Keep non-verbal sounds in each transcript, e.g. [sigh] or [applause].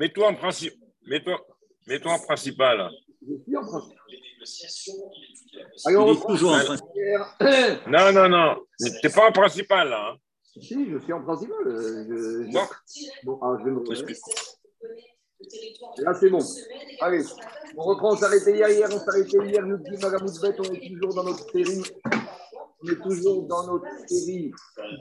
Mets-toi en principe. Mets-toi mets en principal. Je suis en principal. Alors, est toujours en principal. Non, non, non. Tu n'es pas en principal, là. Hein. Si, je suis en principal. Euh, je. Bon, ah, je vais me Là, c'est bon. Allez, on reprend. On s'arrêtait hier. Hier, on s'arrêtait hier. Nous dit Magamouzbet, on est toujours dans notre série. On est toujours dans notre série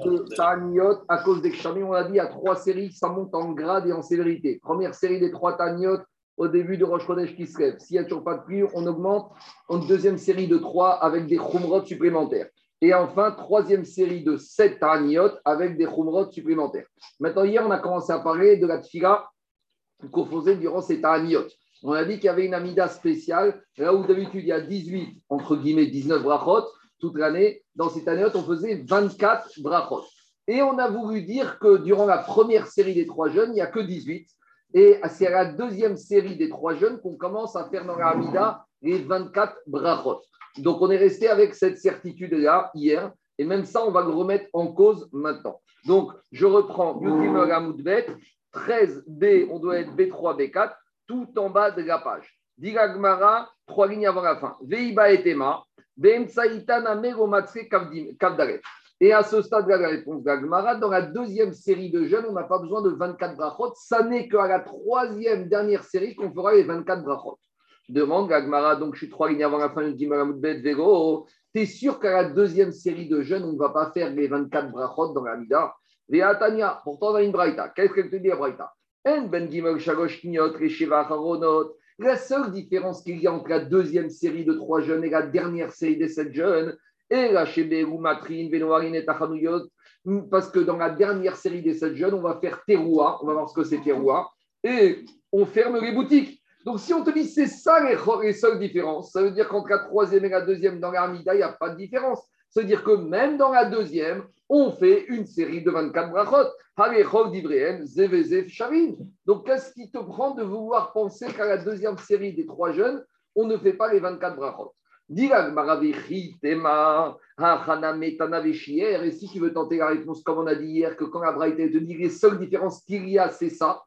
de Taniot à cause des Kshami. On a dit, il y a trois séries, ça monte en grade et en sévérité. Première série des trois Taniot au début de Roche Chodesh qui se lève. S'il n'y a toujours pas de pluie, on augmente en deuxième série de trois avec des Khumrot supplémentaires. Et enfin, troisième série de sept Taniot avec des Khumrot supplémentaires. Maintenant, hier, on a commencé à parler de la Tfila qu'on faisait durant ces Ta'aniot. On a dit qu'il y avait une Amida spéciale, là où d'habitude il y a 18, entre guillemets 19 brachot, toute l'année, dans ces Ta'aniot, on faisait 24 brachot. Et on a voulu dire que durant la première série des trois jeunes, il n'y a que 18. Et c'est à la deuxième série des trois jeunes qu'on commence à faire dans la Amida les 24 brachot. Donc on est resté avec cette certitude-là hier. Et même ça, on va le remettre en cause maintenant. Donc, je reprends Yukim 13B, on doit être B3, B4, tout en bas de la page. Diragmara, trois lignes avant la fin. Veiba et Tema, et à ce stade de la réponse d'Agmara, dans la deuxième série de jeunes, on n'a pas besoin de 24 brachot. Ça n'est qu'à la troisième dernière série qu'on fera les 24 brachot. Demande Agmara, donc je suis trois lignes avant la fin du Maramudbet Vego. Tu es sûr qu'à la deuxième série de jeunes, on ne va pas faire les 24 brachot dans la Mida? Veatania, pourtant on a une braïta. Qu'est-ce qu'elle te dit, la braïta? En ben gimel shalosh kniot resheva haronot. La seule différence qu'il y a entre la deuxième série de trois jeunes et la dernière série de sept jeunes, et la ou Matrin, Venoarin et Tachanuyot, parce que dans la dernière série des sept jeunes, on va faire Teroua, on va voir ce que c'est Teroua, et on ferme les boutiques. Donc si on te dit c'est ça les, les, seules différences, ça veut dire qu'entre la troisième et la deuxième dans l'Armida, il n'y a pas de différence. Ça veut dire que même dans la deuxième, on fait une série de 24 brachot. Donc, qu'est-ce qui te prend de vouloir penser qu'à la deuxième série des trois jeunes, on ne fait pas les 24 brachot? Et si tu veux tenter la réponse, comme on a dit hier, que quand la Braïta te dit les seules différences qu'il y a, c'est ça.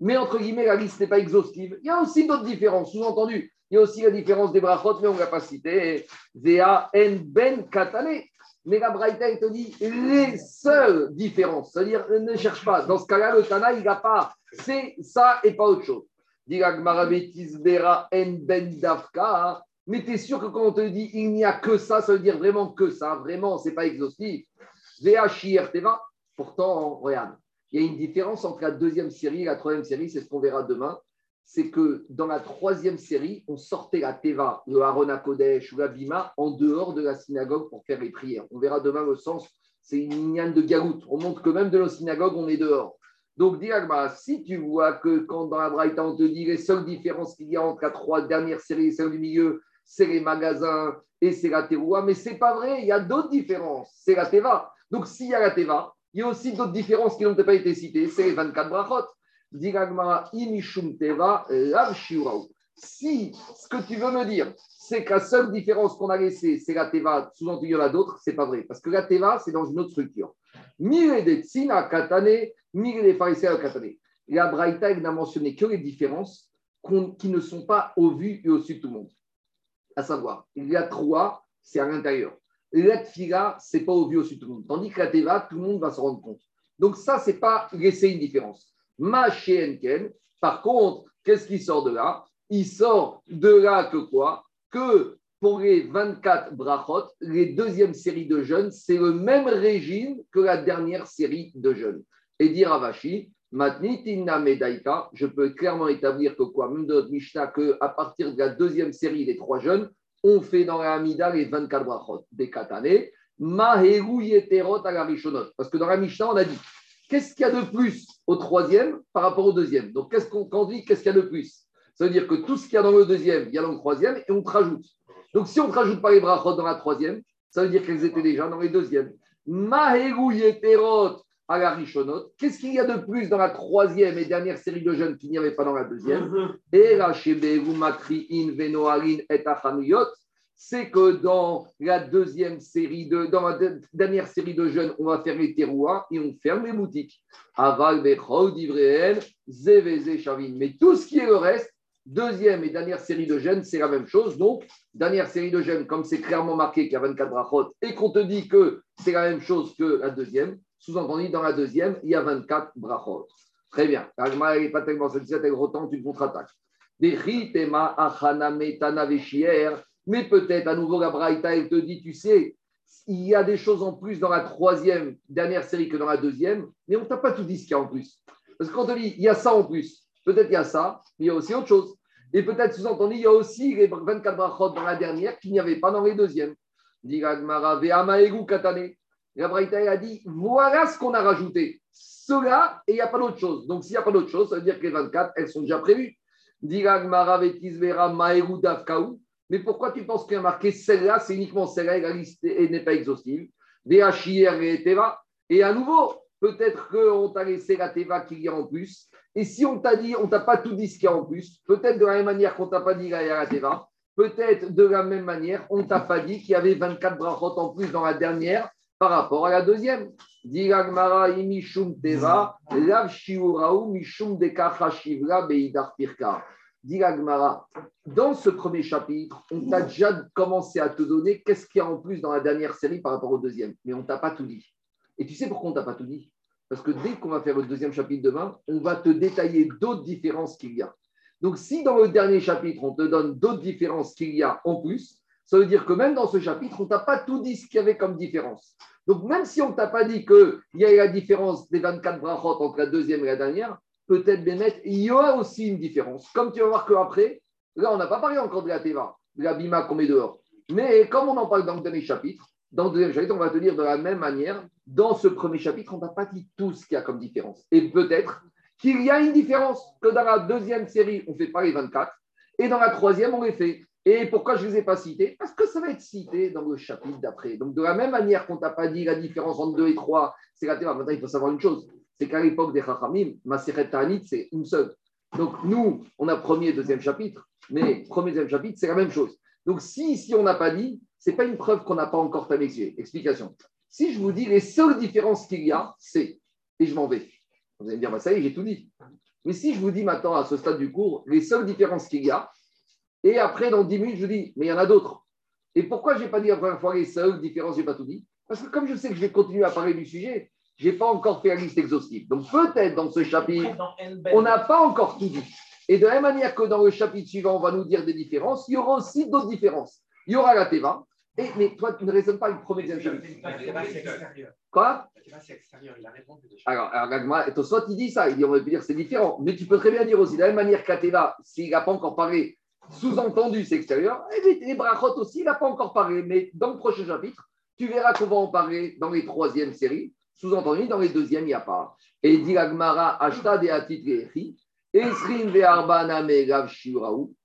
Mais entre guillemets, la liste n'est pas exhaustive. Il y a aussi d'autres différences, sous-entendu. Il y a aussi la différence des brachot, mais on ne l'a pas cité. Vea en ben katane. Mais la Braïta, te dit les seules différences. C'est-à-dire, ne cherche pas. Dans ce cas-là, le Tana, il n'a pas. C'est ça et pas autre chose. en ben dafka. Mais tu es sûr que quand on te dit il n'y a que ça, ça veut dire vraiment que ça. Vraiment, ce n'est pas exhaustif. Vea teva. Pourtant, regarde, il y a une différence entre la deuxième série et la troisième série, c'est ce qu'on verra demain c'est que dans la troisième série, on sortait la Teva, le Harona Kodesh ou la Bima en dehors de la synagogue pour faire les prières. On verra demain le sens, c'est une lignane de Garout. On montre que même de la synagogue, on est dehors. Donc, Diagma, si tu vois que quand dans la Braïta, on te dit les seules différences qu'il y a entre la trois dernières séries et celle du milieu, c'est les magasins et c'est la Teroua, mais c'est pas vrai, il y a d'autres différences. C'est la Teva. Donc, s'il y a la Teva, il y a aussi d'autres différences qui n'ont pas été citées, c'est les 24 brachot. Si ce que tu veux me dire, c'est que la seule différence qu'on a laissée, c'est la Teva, sous-entendu il y en a d'autres, c'est pas vrai. Parce que la Teva, c'est dans une autre structure. Mire de Tsina Katane, mire de Pharisee Katane. La Braïta, n'a mentionné que les différences qui ne sont pas au vu et au dessus de tout le monde. À savoir, il y a trois, c'est à l'intérieur. La Tfila, c'est pas au vu au dessus de tout le monde. Tandis que la Teva, tout le monde va se rendre compte. Donc ça, c'est pas laisser une différence. Ma Par contre, qu'est-ce qui sort de là? Il sort de là que quoi? Que pour les 24 brachot, les deuxièmes séries de jeunes, c'est le même régime que la dernière série de jeunes. Et dire Matnitina Medaika, je peux clairement établir que quoi, même Mishnah, partir de la deuxième série des trois jeunes, on fait dans la Hamida les 24 brachot des années. Maheru Yeterot à Parce que dans la Mishnah, on a dit Qu'est-ce qu'il y a de plus au troisième par rapport au deuxième Donc, qu'est-ce qu'on, quand on dit qu'est-ce qu'il y a de plus Ça veut dire que tout ce qu'il y a dans le deuxième, il y a dans le troisième et on te rajoute. Donc, si on ne rajoute pas les brachot dans la troisième, ça veut dire qu'elles étaient déjà dans les deuxièmes. Maheru à la Rishonot. Qu'est-ce qu'il y a de plus dans la troisième et dernière série de jeunes qu'il n'y avait pas dans la deuxième Et la Venoarin et c'est que dans la deuxième série de, dans la dernière série de jeunes, on va faire les terroirs et on ferme les boutiques. Aval. Mais tout ce qui est le reste, deuxième et dernière série de jeunes, c'est la même chose. Donc, dernière série de jeunes, comme c'est clairement marqué qu'il y a 24 brachot et qu'on te dit que c'est la même chose que la deuxième, sous-entendu, dans la deuxième, il y a 24 brachot. Très bien. N'est pas tellement une contre-attaque. Mais peut-être, à nouveau, la Braïta, te dit, tu sais, il y a des choses en plus dans la troisième dernière série que dans la deuxième, mais on ne t'a pas tout dit ce qu'il y a en plus. Parce que quand on te dit, il y a ça en plus, peut-être il y a ça, mais il y a aussi autre chose. Et peut-être sous-entendu, il y a aussi les 24 brachot dans la dernière qu'il n'y avait pas dans les deuxièmes. La Braïta a dit, voilà ce qu'on a rajouté. Cela, et il n'y a pas d'autre chose. Donc, s'il n'y a pas d'autre chose, ça veut dire que les 24, elles sont déjà prévues. Mais pourquoi tu penses qu'il y a marqué celle-là C'est uniquement celle-là, la n'est pas exhaustive? et Teva. Et à nouveau, peut-être qu'on t'a laissé la Teva qu'il y a en plus. Et si on t'a dit, on t'a pas tout dit ce qu'il y a en plus, peut-être de la même manière qu'on t'a pas dit la Teva, peut-être de la même manière, on t'a pas dit qu'il y avait 24 brachot en plus dans la dernière par rapport à la deuxième. Diragmara imishum teva, lav shiuraou mishum dekachashivla beidar pirka. Diragmara, dans ce premier chapitre, on t'a déjà commencé à te donner qu'est-ce qu'il y a en plus dans la dernière série par rapport au deuxième, mais on t'a pas tout dit. Et tu sais pourquoi on t'a pas tout dit? Parce que dès qu'on va faire le deuxième chapitre demain, on va te détailler d'autres différences qu'il y a. Donc, si dans le dernier chapitre, on te donne d'autres différences qu'il y a en plus, ça veut dire que même dans ce chapitre, on t'a pas tout dit ce qu'il y avait comme différence. Donc, même si on ne t'a pas dit qu'il y a la différence des 24 brachot entre la deuxième et la dernière, peut-être, Bémet, il y aura aussi une différence. Comme tu vas voir qu'après, là, on n'a pas parlé encore de la Teva, de la Bima qu'on met dehors. Mais comme on en parle dans le dernier chapitre, dans le deuxième chapitre, on va te dire de la même manière, dans ce premier chapitre, on n'a pas dit tout ce qu'il y a comme différence. Et peut-être qu'il y a une différence, que dans la deuxième série, on ne fait pas les 24, et dans la troisième, on les fait. Et pourquoi je ne les ai pas cités? Parce que ça va être cité dans le chapitre d'après. Donc, de la même manière qu'on t'a pas dit la différence entre 2 et 3, c'est la Maintenant, il faut savoir une chose c'est qu'à l'époque des Chachamim, Maseret Ta'anit, c'est une seule. Donc, nous, on a premier et deuxième chapitre, mais premier et deuxième chapitre, c'est la même chose. Donc, si ici, on n'a pas dit, ce n'est pas une preuve qu'on n'a pas encore yeux. Explication. Si je vous dis les seules différences qu'il y a, c'est, et je m'en vais. Vous allez me dire, bah, ça y est, j'ai tout dit. Mais si je vous dis maintenant, à ce stade du cours, les seules différences qu'il y a, et après, dans 10 minutes, je vous dis, mais il y en a d'autres. Et pourquoi je n'ai pas dit la première fois les seules différences, je n'ai pas tout dit? Parce que comme je sais que je vais continuer à parler du sujet, je n'ai pas encore fait la liste exhaustive. Donc peut-être dans ce chapitre, on n'a pas encore tout dit. Et de la même manière que dans le chapitre suivant, on va nous dire des différences, il y aura aussi d'autres différences. Il y aura la Teva. Et, mais toi, tu ne raisonnes pas le premier chapitre. Quoi? Alors, alors soit il dit ça, il dit, on va dire c'est différent. Mais tu peux très bien dire aussi, de la même manière qu'Ateva, s'il n'a pas encore parlé sous-entendu, c'est extérieur. Et les, brachot aussi, il n'a pas encore parlé. Mais dans le prochain chapitre, tu verras qu'on va en parler dans les troisièmes séries. Sous-entendu, dans les deuxièmes, il n'y a pas. Et dit Agmara, Ashta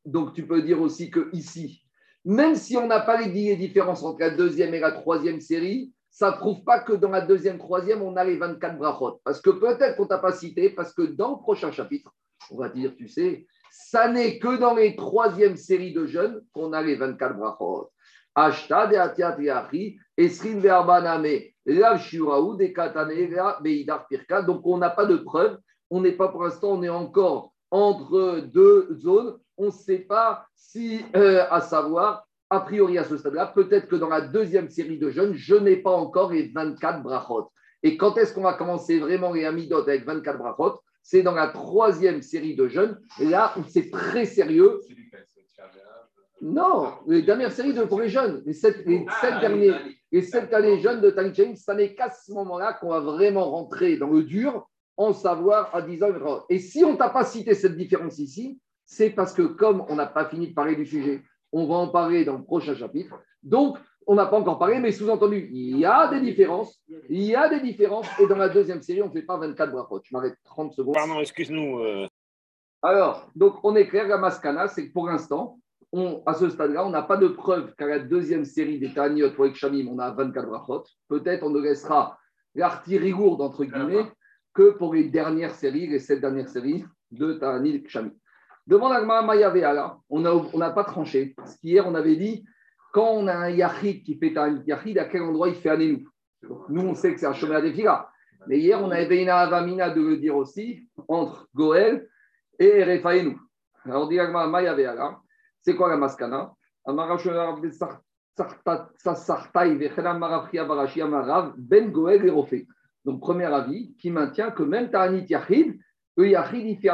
Donc tu peux dire aussi que ici, même si on n'a pas les différences entre la deuxième et la troisième série, ça ne prouve pas que dans la deuxième, troisième, on a les 24 brachot. Parce que peut-être qu'on t'a pas cité, parce que dans le prochain chapitre, on va dire, tu sais, ça n'est que dans les troisièmes séries de jeunes qu'on a les 24 brachot. Ashta de Atiat Esrin donc on n'a pas de preuve, on n'est pas pour l'instant, on est encore entre deux zones, on ne sait pas si, euh, à savoir, a priori à ce stade-là, peut-être que dans la deuxième série de jeunes, je n'ai pas encore les 24 brachot. Et quand est-ce qu'on va commencer vraiment les amidot avec 24 brachot? C'est dans la troisième série de jeunes, là où c'est très sérieux. Non, les dernières séries de, pour les jeunes, les sept, les sept derniers. Et cette année jeune de Tang ça n'est qu'à ce moment-là qu'on va vraiment rentrer dans le dur en savoir à 10 ans. Et si on t'a pas cité cette différence ici, c'est parce que comme on n'a pas fini de parler du sujet, on va en parler dans le prochain chapitre. Donc, on n'a pas encore parlé, mais sous-entendu, il y a des différences. Il y a des différences. Et dans la deuxième série, on ne fait pas 24 brachot. Je m'arrête 30 secondes. Pardon, excuse-nous. Euh. Alors, donc, on est clair, la mascana, c'est que pour l'instant, à ce stade-là, on n'a pas de preuve qu'à la deuxième série des Taniot pour Shamim, on a 24 brachot. Peut-être on ne laissera l'artillerie lourde, entre guillemets, que pour les dernières séries, les sept dernières séries de Tanit Shamim. Devant l'Agma Mayave on n'a pas tranché. Parce qu'hier, on avait dit quand on a un Yachid qui fait un Yachid, à quel endroit il fait un Nous Nous, on sait que c'est un chemin des Fila. Mais hier, on avait une Avamina de le dire aussi entre Goël et Refaenu. Alors, on dit c'est quoi la maskana ben. Donc, premier avis qui maintient que même Ta'anit Yachid, le Yachid, il fait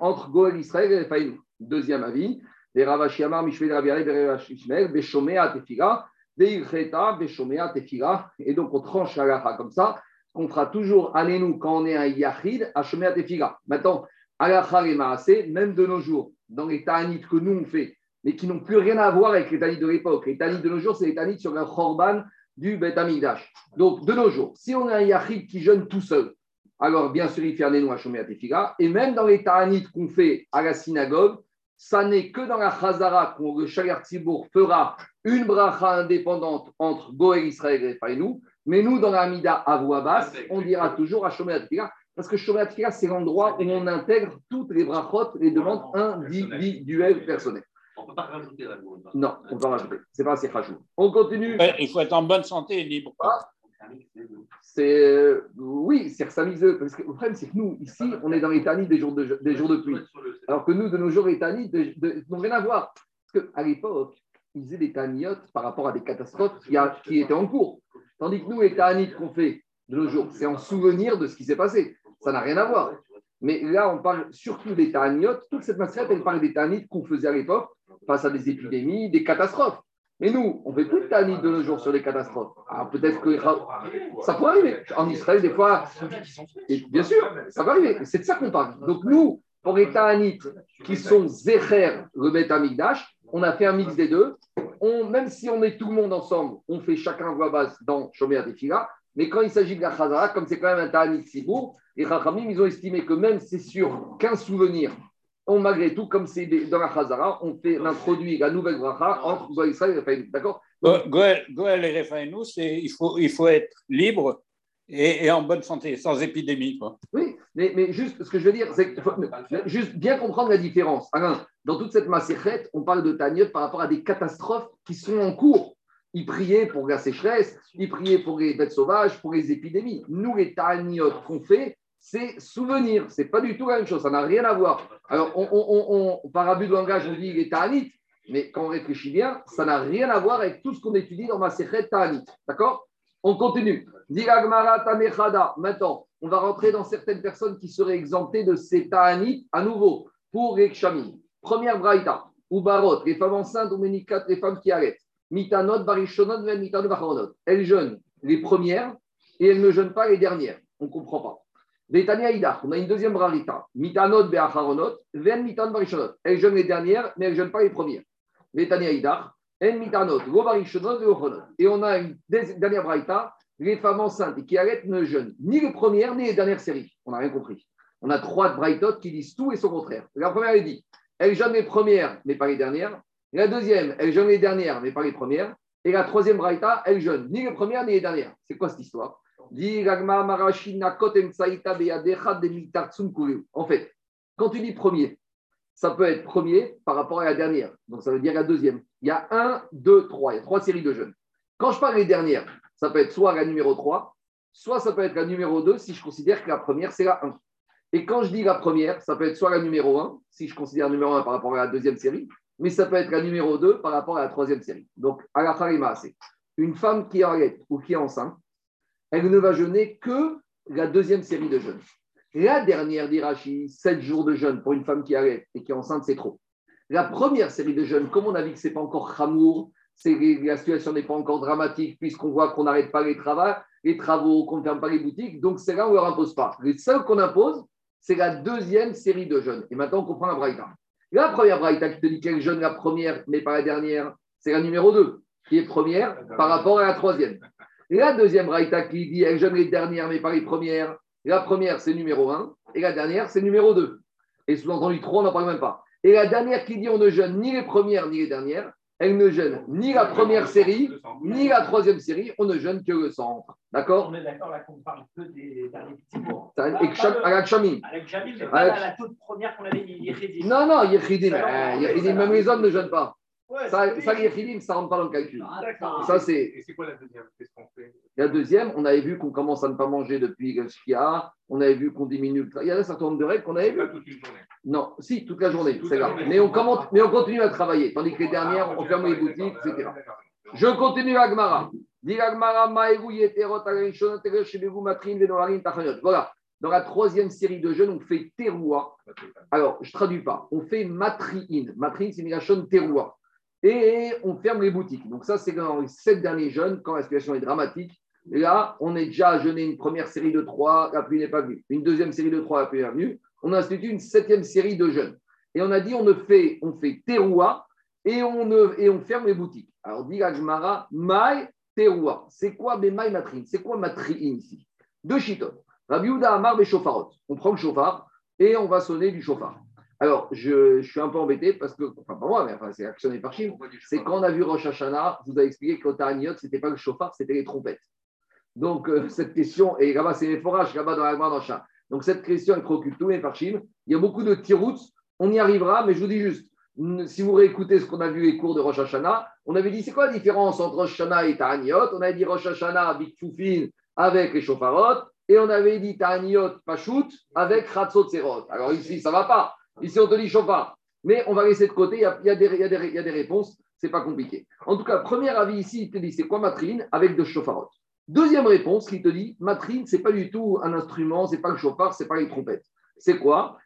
entre Goël Israël et Refaenu. Deuxième avis, les. Et donc, on tranche lacha comme ça, qu'on fera toujours nous quand on est un Yachid, à Shomea Tefila. Maintenant, Alacha et même de nos jours, dans les Ta'anit que nous on fait, mais qui n'ont plus rien à voir avec les Ta'anit de l'époque. Les Ta'anit de nos jours, c'est les Ta'anit sur un Khorban du Bet. Donc, de nos jours, si on a un Yachid qui jeûne tout seul, alors bien sûr, il fait un à Tefila. Et même dans les Ta'anit qu'on fait à la synagogue, ça n'est que dans la Chazara qu'on le Tzibour fera une bracha indépendante entre Goël Israël et Fainou, mais nous, dans la Amida Avouabas, on dira toujours à Shomer parce que Shomer c'est l'endroit où on intègre toutes les brachot, les demandes individuelles personnelles. On ne peut pas rajouter la Non, on peut rajouter. C'est pas assez rajouté. On continue. il faut être en bonne santé et libre. Ah, c'est oui, c'est que Parce que le problème, c'est que nous, ici, on est dans les des jours de, des jours de pluie. Alors que nous, de nos jours, les n'ont rien à voir. Parce qu'à l'époque, ils faisaient des taniotes par rapport à des catastrophes qui, qui, étaient en cours. Tandis que nous, les tanits qu'on fait de nos jours, c'est en souvenir de ce qui s'est passé. Ça n'a rien à voir. Mais là, on parle surtout des taniotes. Toute cette matière, elle parle des tanits qu'on faisait à l'époque face à des épidémies, des catastrophes. Mais nous, on fait plus de tanit de nos jours sur les catastrophes. Alors peut-être que ça peut arriver. En Israël, des fois, bien sûr, ça va arriver. C'est de ça qu'on parle. Donc nous, pour les tanit qui sont Zecher, le Bet on a fait un mix des deux. Même si on est tout le monde ensemble, on fait chacun voix basse dans Shomer Tefila. Mais quand il s'agit de la Chazara, comme c'est quand même un tanit Sibour, les Chachamim, ils ont estimé que même c'est sur qu'un souvenir on, malgré tout, comme c'est dans la Chazara, on fait l'introduit la nouvelle bracha entre Goël et Raphaël. D'accord? Goël et Raphaël, il faut, il faut être libre et, en bonne santé, sans épidémie. Quoi. Oui, mais, mais, juste ce que je veux dire, c'est juste bien comprendre la différence. Alain, dans toute cette massérette, on parle de Taniot par rapport à des catastrophes qui sont en cours. Ils priaient pour la sécheresse, ils priaient pour les bêtes sauvages, pour les épidémies. Nous, les Taniot qu'on fait, c'est souvenir. C'est pas du tout la même chose. Ça n'a rien à voir. Alors, on, par abus de langage, on dit les ta'anit, mais quand on réfléchit bien, ça n'a rien à voir avec tout ce qu'on étudie dans ma sécrète ta'anit. D'accord? On continue. Maintenant, on va rentrer dans certaines personnes qui seraient exemptées de ces ta'anit à nouveau pour les Première braïta, ou barot, les femmes enceintes ou ménikat, les femmes qui arrêtent. Mitanot, barishonot, mitanot, Elles jeûnent les premières et elles ne jeûnent pas les dernières. On ne comprend pas on a une deuxième brarita. Mitanot be'acharonot, ven mitan barishonot. Elle jeûne les dernières, mais elle ne jeûne pas les premières. Idach, en mitanot, go barishonot Et on a une dernière brarita, les femmes enceintes qui arrêtent ne jeûnent ni les premières ni les dernières séries. On n'a rien compris. On a trois braïtotes qui disent tout et son contraire. La première, elle dit, elle jeûne les premières, mais pas les dernières. La deuxième, elle jeûne les dernières, mais pas les premières. Et la troisième braïta, elle jeûne ni les premières ni les dernières. C'est quoi cette histoire? En fait, quand tu dis premier, ça peut être premier par rapport à la dernière. Donc, ça veut dire la deuxième. Il y a un, deux, trois. Il y a trois séries de jeunes. Quand je parle des dernières, ça peut être soit la numéro 3, soit ça peut être la numéro 2 si je considère que la première, c'est la 1. Et quand je dis la première, ça peut être soit la numéro 1, si je considère la numéro 1 par rapport à la deuxième série, mais ça peut être la numéro 2 par rapport à la troisième série. Donc, à la fin, c'est une femme qui est ou qui est enceinte, elle ne va jeûner que la deuxième série de jeûnes. La dernière d'Irachi, 7 jours de jeûne pour une femme qui arrête et qui est enceinte, c'est trop. La première série de jeûnes, comme on a vu que ce n'est pas encore chamour, la situation n'est pas encore dramatique puisqu'on voit qu'on n'arrête pas les travaux, les travaux, qu'on ne ferme pas les boutiques, donc c'est là où on ne leur impose pas. Le seul qu'on impose, c'est la deuxième série de jeûnes. Et maintenant, on comprend la braïta. La première braïta qui te dit qu'elle jeûne la première, mais pas la dernière, c'est la numéro 2, qui est première par rapport à la troisième. La deuxième raïta qui dit elle jeûne les dernières mais pas les premières. La première, c'est numéro 1 et la dernière, c'est numéro 2. Et sous-entendu 3, on n'en parle même pas. Et la dernière qui dit on ne jeûne ni les premières ni les dernières, elle ne jeûne ni la première série, ni la troisième série, on ne jeûne que le centre. D'accord? On est d'accord là qu'on parle que des derniers petits mots. Avec Chamim. Avec Chamim, mais pas la toute première qu'on avait dit, Non, non, Yechidim. Euh, même les hommes ne jeûnent pas. Ouais, Ça, ça les ça ne rentre pas dans le calcul. Ah. Ça, c'est. Et c'est quoi la deuxième Qu'est-ce qu'on fait? La deuxième, on avait vu qu'on commence à ne pas manger depuis le Shkia, on avait vu qu'on diminue. Il y a un certain nombre de règles qu'on avait pas vues. toute une journée. Non, si, toute la journée, Toute c'est la grave. journée. Mais on, commente- mais on continue à travailler. Tandis que les dernières, Ah, on ferme les boutiques, etc. Je continue Venoharim, Tachaniot. Voilà. Dans la troisième série de jeûnes, on fait Teroua. Alors, je ne traduis pas. On fait Matriin. Matriin, c'est Migration Teroua. Et on ferme les boutiques. Donc, ça, c'est dans les sept derniers jeûnes, quand la situation est dramatique. Et là, on est déjà à jeûner une première série de trois, la pluie n'est pas venue. Une deuxième série de trois, la pluie est venue. On a institué une septième série de jeûnes. Et on a dit, on ne fait, on fait Teroua et on, ne, et on ferme les boutiques. Alors, dit Agmara, Maï Teroua. C'est quoi Maï Matriin C'est quoi Matriin ici? Deux chitot. Rabbi Yehuda Amar Beshofarot. On prend le chauffard et on va sonner du chauffard. Alors, je, je suis un peu embêté parce que, enfin, pas moi, mais enfin, c'est actionné par Chim. C'est quand on a vu Rosh Hashanah, je vous ai expliqué que ce n'était pas le chauffard, c'était les trompettes. Donc, euh, [laughs] cette question, et là-bas, c'est les forages, là-bas dans la le chat. Donc, cette question, elle préoccupe tous les Parchim. Il y a beaucoup de tirouts, on y arrivera, mais je vous dis juste, si vous réécoutez ce qu'on a vu les cours de Rosh Hashanah, on avait dit c'est quoi la différence entre Rosh Hashanah et Taraniot On avait dit Rosh Hashanah, Big Foufin, avec les chauffarot, et on avait dit Taraniot, Pachout, avec Ratzot Serot. Alors ici, ça ne va pas. Ici, on te dit chauffard. Mais on va laisser de côté, il y a, il y a des, il y a des- il y a des réponses, c'est pas compliqué. En tout cas, premier avis ici, il te dit c'est quoi matrine avec de chauffarot. Deuxième réponse, il te dit matrine, c'est pas du tout un instrument, c'est pas le chauffard, c'est pas les trompettes. C'est quoi?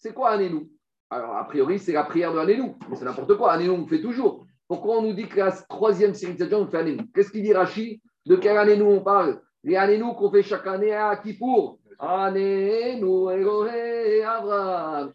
C'est quoi Anenu Alors, a priori, c'est la prière de Anenu, mais c'est n'importe quoi. Anenu, on le fait toujours. Pourquoi on nous dit que la troisième série de on fait Anenu Qu'est-ce qu'il dit Rashi? De quel Anenu on parle? Les Anenu qu'on fait chaque année à Kippour. Il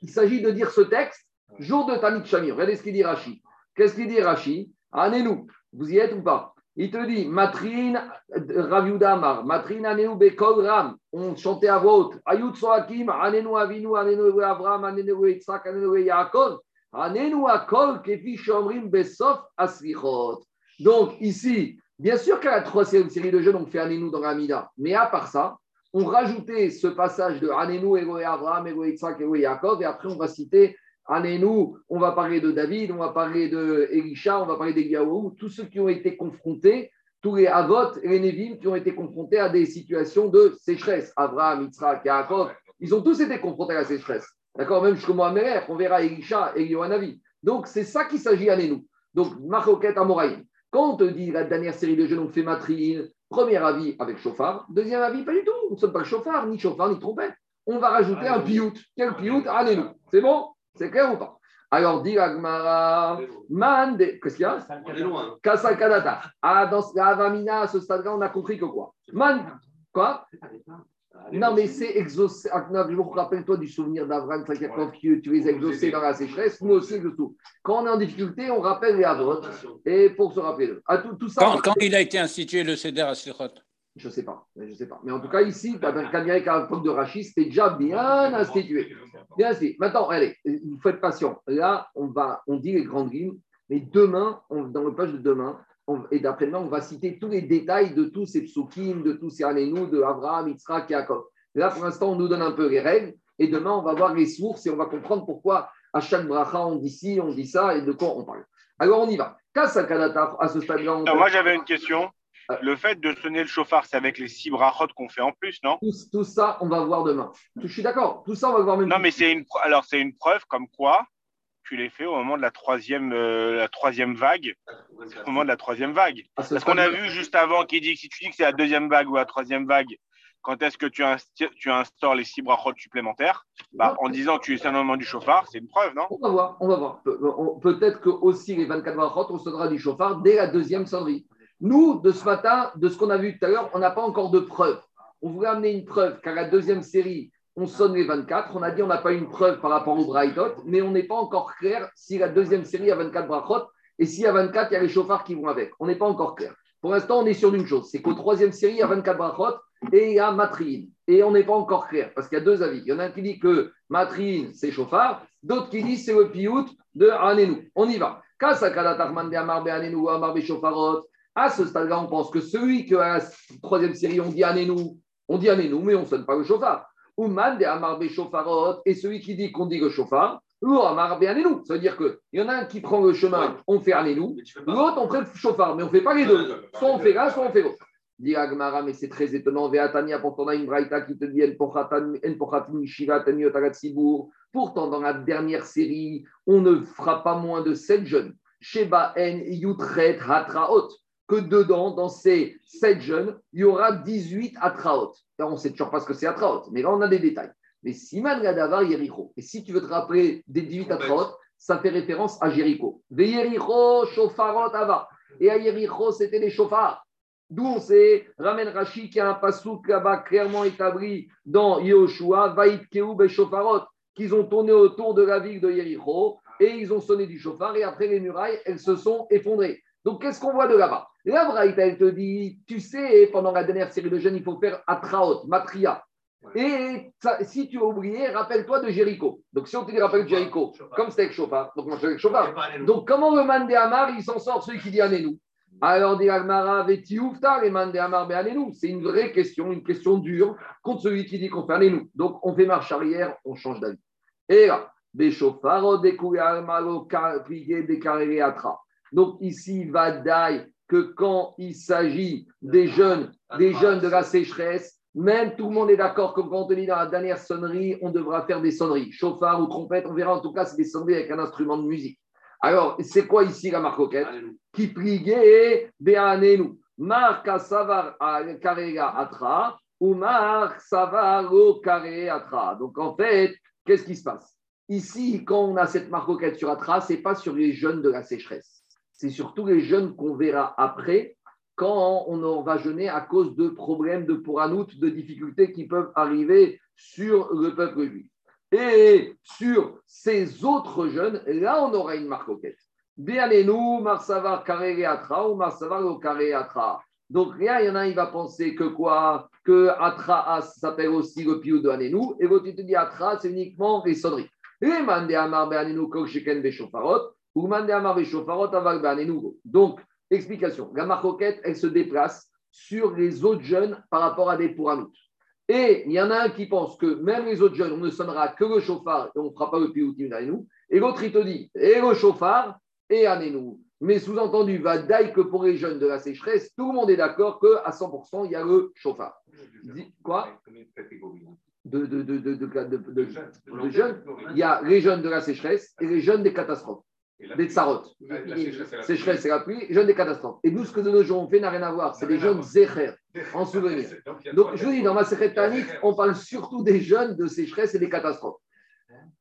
s'agit de dire ce texte jour de Tanit Shamir. Regardez ce qu'il dit Rashi. Qu'est-ce qu'il dit Rashi? Anenu. Vous y êtes ou pas? Il te dit Matrin, Rav Yehuda Amar, Matrin Anenu Bekol Ram. On chantait à voix haute. Ayut Soakim, Anenu Avinu, Anenu Avraham, Anenu Yitzhak, Anenu Yaakov. Anenu Akol, Kefi Shomrim Besof Aslichot. Donc ici, bien sûr qu'à la troisième série de jeunes, on fait Anenu dans la Mida. Mais à part ça, on rajoutait ce passage de Anenu, Eloé Avraham, Eloé Yitzhak, Eloé Yaakov, et après on va citer Anenu, on va parler de David, on va parler de Elisha, on va parler d'Eliaou, tous ceux qui ont été confrontés, tous les Avot et les Nevim qui ont été confrontés à des situations de sécheresse. Abraham, Yitzhak, Yaakov, ils ont tous été confrontés à la sécheresse. D'accord? Même Shlomo Améler, on verra Elisha et Yohanavi. Donc c'est ça qu'il s'agit à nous. Donc, Machoket Amoraïm. Quand on te dit la dernière série de jeunes, on fait matrine, premier avis avec chauffard, deuxième avis, pas du tout. Nous ne sommes pas chauffard, ni chauffard, ni trompette. On va rajouter un piout. Quel piout Allez-nous. C'est bon C'est clair ou pas Alors, dit Agmara, man, de- qu'est-ce qu'il y a On est loin. Kasakadata. Ah, dans ce- la Avamina, à ce stade-là, on a compris que quoi Man, quoi Non, mais c'est exaucé. Rappelle-toi du souvenir d'Abraham, Sakakov, que tu les exaucés dans la sécheresse. Nous aussi, le tout. Quand on est en difficulté, on rappelle les Avot. Et pour se rappeler d'eux. À tout, tout ça. Quand, quand il a été institué le Seder à Slichot Je ne sais pas. Je sais pas. Mais en tout cas, ici, quand qu'à l'époque de Rachid, c'était déjà bien institué. Bien institué. Maintenant, allez, vous faites patient. Là, on, va, on dit les grandes lignes. Mais demain, on- dans le page de demain, et d'après-demain, on va citer tous les détails de tous ces psukim, de tous ces anénous, de Abraham, Yitzhak, Yaakov. Là, pour l'instant, on nous donne un peu les règles. Et demain, on va voir les sources et on va comprendre pourquoi à chaque bracha, on dit ci, on dit ça et de quoi on parle. Alors, on y va. Kassakadata, à ce stade-là, on moi, j'avais une question. Le fait de sonner le chauffard, c'est avec les six brachot qu'on fait en plus, non? Tout, tout ça, on va voir demain. Je suis d'accord. Tout ça, on va voir même. Non, mais c'est une, alors c'est une preuve comme quoi tu les fais au moment de la troisième, euh, la troisième vague, au moment de la troisième vague. Ce Parce qu'on a vu juste avant qui dit que si tu dis que c'est la deuxième vague ou la troisième vague, quand est-ce que tu, insti- tu instaures les six brachot supplémentaires? Bah, En disant que tu es un moment du chauffard, c'est une preuve, non? On va voir, on va voir. Pe- Peut-être que aussi les 24 brachot, on sonnera du chauffard dès la deuxième sonnerie. Nous, de ce matin, de ce qu'on a vu tout à l'heure, on n'a pas encore de preuve. On voulait amener une preuve, car la deuxième série, on sonne les 24. On a dit on n'a pas une preuve par rapport au Braithot, mais on n'est pas encore clair si la deuxième série a 24 brachot et y a 24, il y a les chauffards qui vont avec. On n'est pas encore clair. Pour l'instant, on est sur une chose, c'est qu'au troisième série, il y a 24 brachot et il y a matrine. Et on n'est pas encore clair, parce qu'il y a deux avis. Il y en a un qui dit que matrine, c'est chauffard, d'autres qui disent c'est le piout de Anenou. On y va. À ce stade-là, on pense que celui que à la troisième série, on dit Anenou, on dit Anenou, mais on ne sonne pas le chauffard. Ouman de Amar Beshofarot, et celui qui dit qu'on dit le chauffard, Ou Amar nous. Ça veut dire qu'il y en a un qui prend le chemin, on fait nous, l'autre, on fait le chauffard, mais on ne fait pas les deux. Soit on fait l'un, soit on fait l'autre. Dit Agmara, mais c'est très étonnant. Veatania, pourtant, on a une braïta qui te dit Pourtant, dans la dernière série, on ne fera pas moins de 7 jeunes. Sheba en Yutret Hatraot. Que dedans, dans ces 7 jeunes, il y aura 18 Hatraot. Là, on ne sait toujours pas ce que c'est Hatraot, mais là, on a des détails. Mais Siman Gadavar Yericho. Et si tu veux te rappeler des 18 Hatraot, ça fait référence à Jéricho. Ve Yericho, Shofarot Ava. Et à Yericho, c'était les chauffards. D'où on sait, Ramen Rashi qui a un pasouk là-bas clairement établi dans Yehoshua, Vaït Keou Beshofarot, qu'ils ont tourné autour de la ville de Yericho et ils ont sonné du chauffard et après les murailles, elles se sont effondrées. Donc qu'est-ce qu'on voit de là-bas? La Braïta, elle te dit, tu sais, pendant la dernière série de jeunes, il faut faire Atraot, Matria. Et si tu as oublié, rappelle-toi de Jéricho. Donc, si on te dit rappelle de Jéricho, comme c'était avec chauffard, donc moi je avec chauffard. Donc, comment le man de Amar, il s'en sort, celui qui dit Anénou? Alors, dit Agmara, c'est une vraie question, une question dure contre celui qui dit qu'on fait nous. Donc, on fait marche arrière, on change d'avis. Et là, donc ici, va dire que quand il s'agit des jeunes, des jeunes de la sécheresse, même tout le monde est d'accord que quand on est dans la dernière sonnerie, on devra faire des sonneries. Chauffard ou trompette, on verra en tout cas, c'est des sonneries avec un instrument de musique. Alors, c'est quoi ici la marcoquette Qui priait Be'anenu. Marc savar karega atra ou marc savar atra. Donc, en fait, qu'est-ce qui se passe? Ici, quand on a cette marcoquette sur atra, ce n'est pas sur les jeunes de la sécheresse. C'est surtout les jeunes qu'on verra après quand on va jeûner à cause de problèmes de pouranout, de difficultés qui peuvent arriver sur le peuple juif. Et sur ces autres jeunes, là, on aura une marcoquette. nous, Marsavar Atra ou Marsavar Atra. Donc, rien, il y en a, il va penser que quoi? Que Atra s'appelle aussi le piou de Anenou. Et votre te dit Atra, c'est uniquement les sonneries. Les Mande Amar Koksheken Beshofarot Donc, explication. La marcoquette, elle se déplace sur les autres jeunes par rapport à des pouranoutes. Et il y en a un qui pense que même les autres jeunes, on ne sonnera que le chauffard et on ne fera pas le pioutim nous. Et l'autre, il te dit, et le chauffard et nous. Mais sous-entendu, va d'aille que pour les jeunes de la sécheresse, tout le monde est d'accord qu'à 100%, il y a le chauffard. Quoi? De, de, de, de, jeunes. Il y a les jeunes de la sécheresse et les jeunes des catastrophes des tsarotes. Sécheresse, c'est la pluie, jeunes des catastrophes. Et nous, ce que de nos jours on fait n'a rien à voir. C'est des jeunes zécher, [laughs] en souvenir. Donc, je vous dis, dans ma Tanit, on parle surtout des jeunes de sécheresse et des catastrophes.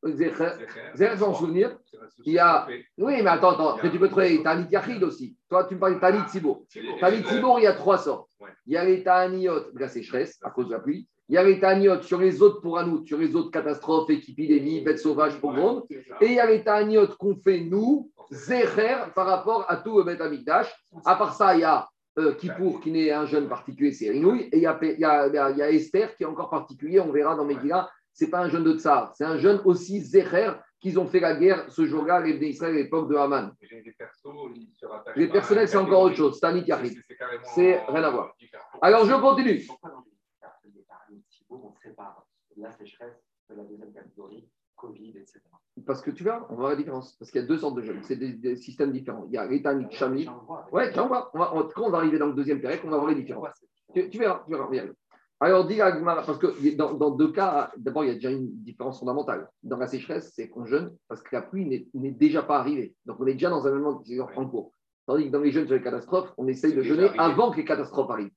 Zécher, en souvenir. Il y a. Oui, mais attends, attends. Tu peux trouver Tanit Yachid aussi. Toi, tu me parles de Tanit Tibour. Tanit Tibour, il y a trois sortes. Il y a les Taniyot de la sécheresse, à cause de la pluie. Il y a les Taniyot sur les autres pour nous, sur les autres catastrophes, épidémies, bêtes sauvages, pogroms. Et il y a les Taniyot qu'on fait nous, Zecher, par rapport à tout le Beth Amikdash. À part ça, il y a euh, Kippour qui n'est un jeune particulier, c'est Rinouille. Et il y, a, il, y a, il y a Esther qui est encore particulier, on verra dans Megillah. Ce n'est pas un jeune de Tsar, c'est un jeune aussi Zecher qu'ils ont fait la guerre ce jour-là, les d'Israël à l'époque de Haman. Les personnels, c'est encore autre chose. C'est Yahid. C'est rien à voir. Alors, je continue on sépare la sécheresse de la deuxième catégorie, Covid, etc. Parce que tu vois, on voit la différence. Parce qu'il y a deux sortes de jeunes. C'est des, systèmes différents. Il y a l'étanique Chami. Ouais, on va, on va, quand on va arriver dans le deuxième période, on va voir les différences. Tu, tu verras, tu verras. Alors, dis parce que dans, dans deux cas, d'abord, il y a déjà une différence fondamentale. Dans la sécheresse, c'est qu'on jeûne parce que la pluie n'est déjà pas arrivée. Donc, on est déjà dans un moment en cours. Tandis que dans les jeunes sur les catastrophes, on essaye de jeûner avant que les catastrophes arrivent.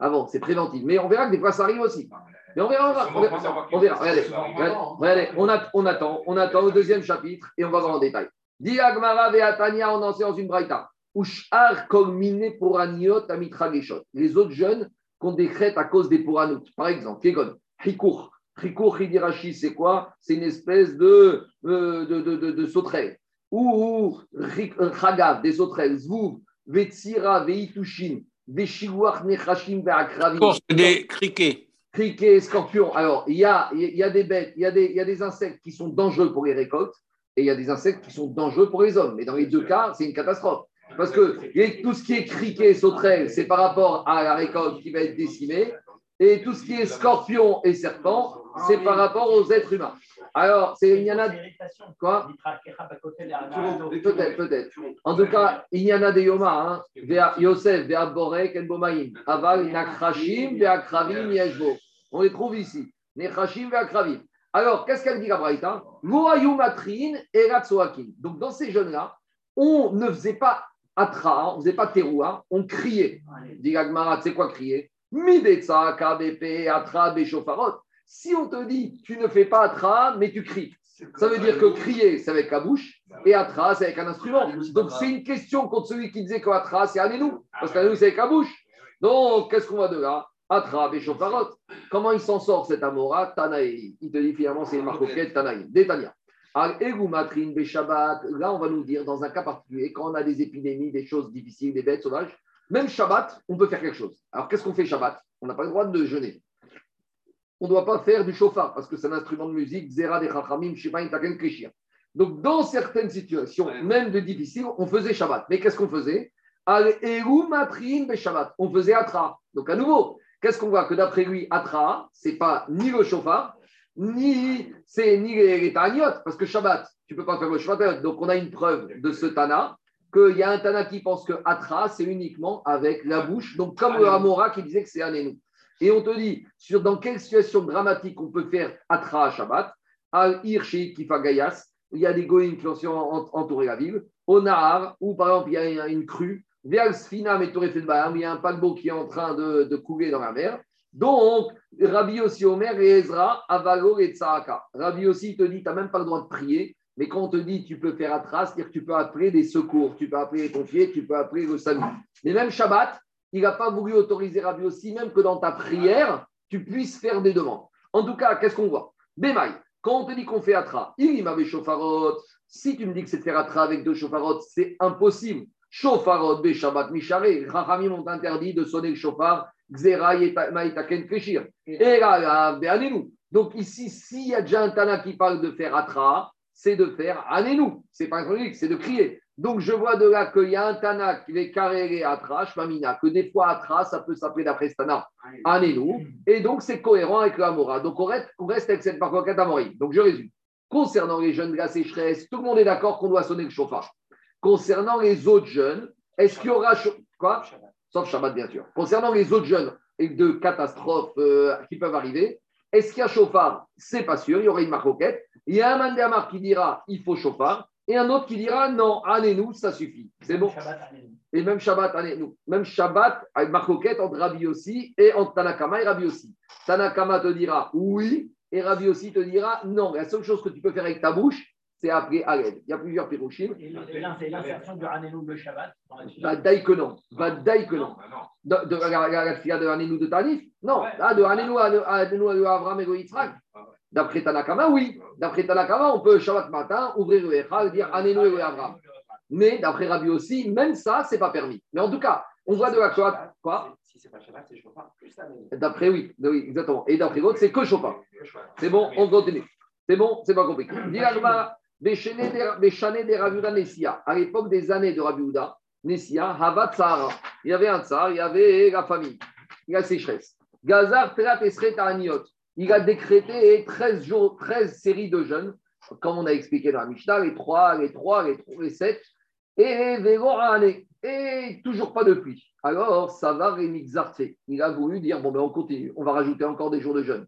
Avant, c'est préventif. Mais on verra que des fois, ça arrive aussi. Mais on verra, on verra. On verra. Regardez, regardez, on, on attend, on attend au deuxième chapitre et on va voir en détail. Diagmara Veatania, on enseigne dans une braïta. Ushar kolmine poraniot amitra Les autres jeunes qu'on décrète à cause des pouranout. Par exemple, Kegon, Hikour. Hikour Hidirashi, c'est quoi? C'est une espèce de, de, de, de, de sauterelle. Ou Chagav, des sauterelles. Zvouv, Vetsira, Veitushin, Veshiwach Nechashim, Veakravi. Des criquets criquets, scorpions. Alors, il y a, y a des bêtes, il y a des, il y a des insectes qui sont dangereux pour les récoltes et il y a des insectes qui sont dangereux pour les hommes. Mais dans les deux cas, c'est une catastrophe. Parce que tout ce qui est criquet, sauterelle, c'est par rapport à la récolte qui va être décimée. Et tout ce qui est scorpion et serpent, c'est par rapport aux êtres humains. Alors, c'est, il y en a. Quoi Peut-être, Peut-être. En tout cas, il y en a des Yoma, hein. Yosef, Vea Borek, El Bomaïm. Aval, Nakrashim, Vea Kravim, Yeshbo. On les trouve ici. Nekrashim, Vea Kravim. Alors, qu'est-ce qu'elle dit la Braïta? Donc, dans ces jeunes-là, on ne faisait pas Atra, on ne faisait pas Teroua, on criait. Dit Gagmara, c'est quoi crier? Midetsa, KBP, Atra, Beshofarot. Si on te dit, tu ne fais pas Atra, mais tu cries. Ça veut dire que crier, c'est avec la bouche, et Atra, c'est avec un instrument. Donc, c'est une question contre celui qui disait que Atra, c'est Anenou, parce qu'Anenou, c'est avec la bouche. Donc, qu'est-ce qu'on va de là? Atra, Beshofarot. Comment il s'en sort cet Amora? Tanaï. Il te dit finalement, c'est une marcoquette Tanaï. Détania. Là, on va nous dire, dans un cas particulier, quand on a des épidémies, des choses difficiles, des bêtes sauvages, même Shabbat, on peut faire quelque chose. Alors, qu'est-ce qu'on fait Shabbat? On n'a pas le droit de jeûner. On ne doit pas faire du chauffard parce que c'est un instrument de musique, Zera des Chachamim, Shivain, Taken, Krishir. Donc, dans certaines situations, même de difficiles, on faisait Shabbat. Mais qu'est-ce qu'on faisait? On faisait Atra. Donc, à nouveau, qu'est-ce qu'on voit? Que d'après lui, Atra, c'est pas ni le chauffard, ni ni les, les taniotes, parce que Shabbat, tu peux pas faire le Shabbat. Donc, on a une preuve de ce Tana, qu'il y a un Tana qui pense que Atra, c'est uniquement avec la bouche. Donc, comme le Hamora qui disait que c'est Anénou. Et on te dit, sur dans quelle situation dramatique on peut faire Atra à Shabbat? Al Irshi Kifagayas, il y a des goïms qui ont entouré la ville. Au Nahar, où par exemple, il y a une crue. Vers Sfina, il y a un paquebot qui est en train de, de couler dans la mer. Donc, Rabbi aussi Omer et Ezra, Avalo et Tzahaka. Rabbi aussi te dit, tu n'as même pas le droit de prier, mais quand on te dit tu peux faire Atra, c'est-à-dire tu peux appeler des secours, tu peux appeler les pompiers, tu peux appeler le salut. Mais même Shabbat, il n'a pas voulu autoriser Rabbi aussi, même que dans ta prière, tu puisses faire des demandes. En tout cas, qu'est-ce qu'on voit? Bémaï, quand on te dit qu'on fait Atra, il m'avait chauffarot. Si tu me dis que c'est faire Atra avec deux chauffarot, c'est impossible. Chauffarot, Shabbat, Micharé. Rachamim m'ont interdit de sonner le chauffard. Et là. Donc ici, s'il y a déjà un Tana qui parle de faire Atra, c'est de faire Anénou. C'est pas un c'est de crier. Donc, je vois de là qu'il y a un Tana qui est carré Atra, Shmamina, que des fois Atra, ça peut s'appeler d'après ce Tana Anénou. Et donc, c'est cohérent avec l'Amora. Donc, on reste, on reste avec cette parcoquette Amori. Donc, je résume. Concernant les jeunes de la sécheresse, tout le monde est d'accord qu'on doit sonner le chauffard. Concernant les autres jeunes, est-ce qu'il y aura. Quoi? Sauf Shabbat, bien sûr. Concernant les autres jeunes et de catastrophes euh, qui peuvent arriver, est-ce qu'il y a chauffard? C'est pas sûr, il y aura une marcoquette. Il y a un mandamar qui dira il faut chauffard et un autre qui dira non, allez-nous, ça suffit. C'est bon. Et même Shabbat, allez-nous. Même Shabbat, avec marcoquette entre Rabbi aussi et entre Tanakama et Rabbi aussi. Tanakama te dira oui et Rabbi aussi te dira non. La seule chose que tu peux faire avec ta bouche, c'est appeler Aled. Il y a plusieurs pirouchim. Et l'insertion du Hanenou le Shabbat Vadaï que non. Vadaï que non. De, de, la, de Hanenou de Tanif? Non. Ah, de Hanenou à Avram et Yitzhak D'après Tanakama, oui. D'après Tanakama, on peut Shabbat matin ouvrir le Echal, dire Hanenou et Avram. Mais d'après Rabbi aussi, même ça, c'est pas permis. Mais en tout cas, on voit de la Shabbat. Quoi? Si c'est pas Shabbat, c'est chauffard. D'après, oui. Oui, exactement. Et d'après l'autre, c'est que chauffard. C'est bon, on continue. C'est bon, c'est pas compliqué. Béchané des Raviuda Nessia. À l'époque des années de Raviuda, Nessia, Havat Sahara. Il y avait un tsar, il y avait la famille, la sécheresse. Gazar Trat Esret Aniot. Il a décrété 13, jours, 13 séries de jeunes, comme on a expliqué dans la Mishnah, les 3, les 3, les 3, les 7. Et Et toujours pas de pluie. Alors, ça va Remixarte. Il a voulu dire bon, ben, on continue, on va rajouter encore des jours de jeûne.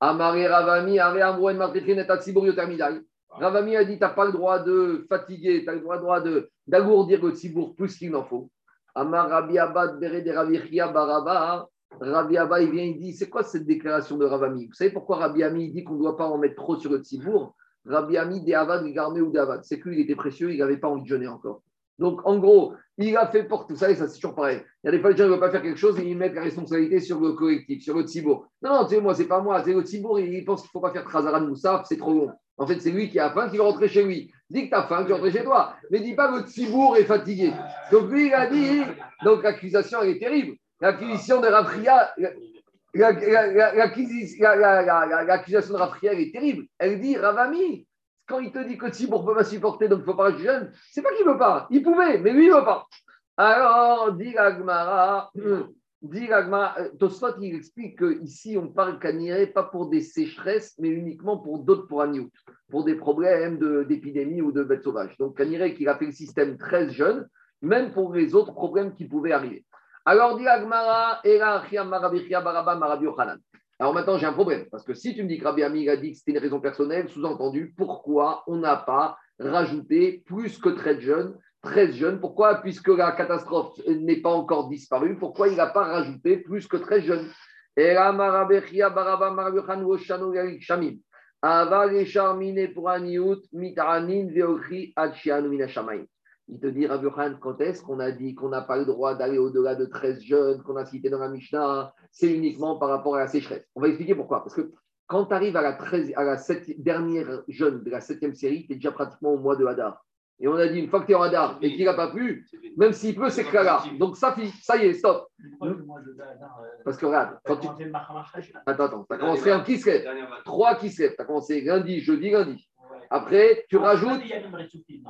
Amare Ravami, Are Amroen Martechin et Tatsiborio Termidai. Ravami a dit, tu n'as pas le droit de fatiguer, tu n'as le droit d'alourdir le tzibour plus qu'il n'en faut. Amar Rabbi Abad Bere de Baraba. Rabbi Abba, il vient, il dit, c'est quoi cette déclaration de Ravami Vous savez pourquoi Rabbi Ami dit qu'on ne doit pas en mettre trop sur le tzibour? Rabbi Ami de Avad, ou d'Avad. C'est qu'il était précieux, il n'avait pas envie de jeûner encore. Donc, en gros, il a fait porte. Vous savez, ça, c'est toujours pareil. Il y a des fois, les gens ne veulent pas faire quelque chose et ils mettent la responsabilité sur le collectif, sur le tzibour. Non, non, tu sais, moi, c'est pas moi. C'est le tzibour, il pense qu'il ne faut pas faire Trazaran Moussaf, c'est trop long. En fait, c'est lui qui a faim qui va rentrer chez lui. Dis que tu as faim, tu rentres chez toi. Mais dis pas que le tzibour est fatigué. Donc, lui, il a dit. Donc, l'accusation, elle est terrible. L'accusation de Rafria. L'accusation de Rafria, elle est terrible. Elle dit Ravami, quand il te dit que Tzibour ne peut pas supporter, donc il ne faut pas rester jeune, c'est pas qu'il ne veut pas. Il pouvait, mais lui, il ne veut pas. Alors, dit Agmara, Dit l'Agma- euh, Tosfot, il explique qu'ici, on parle caniré pas pour des sécheresses, mais uniquement pour d'autres pour pour des problèmes de- d'épidémie ou de bêtes sauvages. Donc, caniré qu'il a fait le système très jeune, même pour les autres problèmes qui pouvaient arriver. Alors, dit Achia Marabichia Baraba. Alors maintenant, j'ai un problème, parce que si tu me dis que Rabbi Ami a dit que c'était une raison personnelle, sous-entendu, pourquoi on n'a pas rajouté plus que 13 jeunes 13 jeunes? Pourquoi Puisque la catastrophe n'est pas encore disparue, pourquoi il n'a pas rajouté plus que 13 jeunes? Il te dit, Yochanan, quand est-ce qu'on a dit qu'on n'a pas le droit d'aller au-delà de 13 jeunes, qu'on a cité dans la Mishnah? C'est uniquement par rapport à la sécheresse. On va expliquer pourquoi. Parce que quand tu arrives à la, 13, à la dernière jeune de la septième série, tu es déjà pratiquement au mois de Hadar. Et on a dit, une fois que tu es en Hadar et qu'il n'a pas plu, même s'il pleut, c'est là. Donc ça, ça y est, stop. Que Parce que regarde, tu... Attends, attends, tu as commencé se lève Trois lèvent. Tu as commencé lundi, jeudi, lundi. Après, tu rajoutes.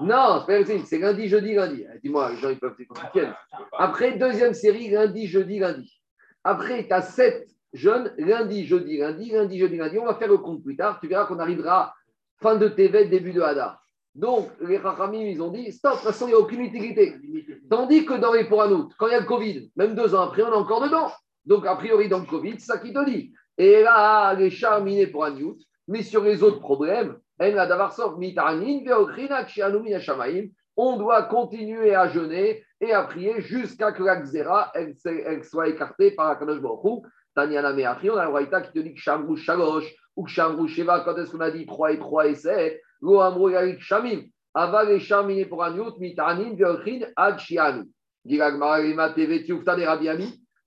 Non, c'est pas c'est lundi, jeudi, lundi. Eh, Dis-moi, les gens, ils peuvent tiennent. Après, deuxième série, lundi, jeudi, lundi. Après, tu as sept jeunes, lundi, jeudi, lundi, lundi, jeudi, lundi. On va faire le compte plus tard. Tu verras qu'on arrivera fin de TV, début de Hadar. Donc, les Rachamim, ils ont dit stop, de toute façon, il n'y a aucune utilité. Tandis que dans les Pouranout, quand il y a le Covid, même deux ans après, on est encore dedans. Donc, a priori, dans le Covid, c'est ça qui te dit. Et là, les charminés pour Aniout, mais sur les autres problèmes, Hashamaim, on doit continuer à jeûner et à prier jusqu'à que la xéra elle, soit écartée par la Kadosh Baruch Hu. Tanyana Meachi, on a le qui te dit que Shamru Shalosh ou que Shamru Sheva, quand est-ce qu'on a dit 3 et 3 et 7, Lo Yarik Shamim, Aval et pour Anyut, Mitanin, Veochin, Ad Shianu.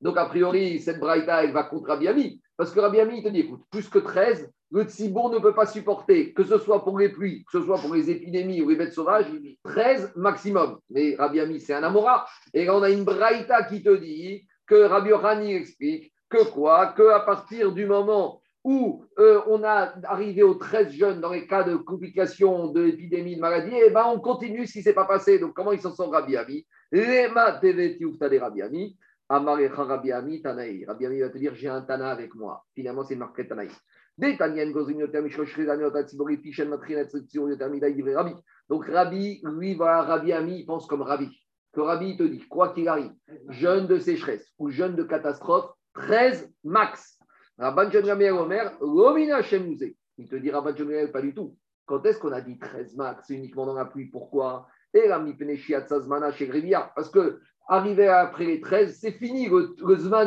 Donc, a priori, cette Braïta, elle va contre Rabbi Ami. Parce que Rabbi Ami, il te dit, plus que 13, le Tzibour ne peut pas supporter, que ce soit pour les pluies, que ce soit pour les épidémies ou les bêtes sauvages, 13 maximum. Mais Rabbi Ami, c'est un Amora. Et on a une Braïta qui te dit que Rabbi Yohani explique que quoi Que à partir du moment où euh, on a arrivé aux 13 jeunes dans les cas de complications, d'épidémies, de maladies, et ben on continue si ce n'est pas passé. Donc, comment ils s'en sont Rabbi Ami? Lema de Rabbi Ami. Amarecha Rabbi Ami Tanaï. Rabbi Ami va te dire j'ai un Tana avec moi. Finalement, c'est marqué Tanaï. Des Tanien Gozin Yoter Mishrosh Rizaniot Atzibori Fishen Matrinet Tzitsur Yoter Midai Divrei Rabbi. Donc, Rabbi, lui, voilà, Rabbi Ami, il pense comme Rabbi. Que Rabbi te dit, quoi qu'il arrive, jeune de sécheresse ou jeune de catastrophe, 13 max. Rabban John Gamliel Omer, Lomina Shemouze. Il te dit Rabban John Gamliel, pas du tout. Quand est-ce qu'on a dit 13 max uniquement dans la pluie? Pourquoi? Et la Mipeneshi Atzazmana chez. Parce que arrivé après les 13, c'est fini le,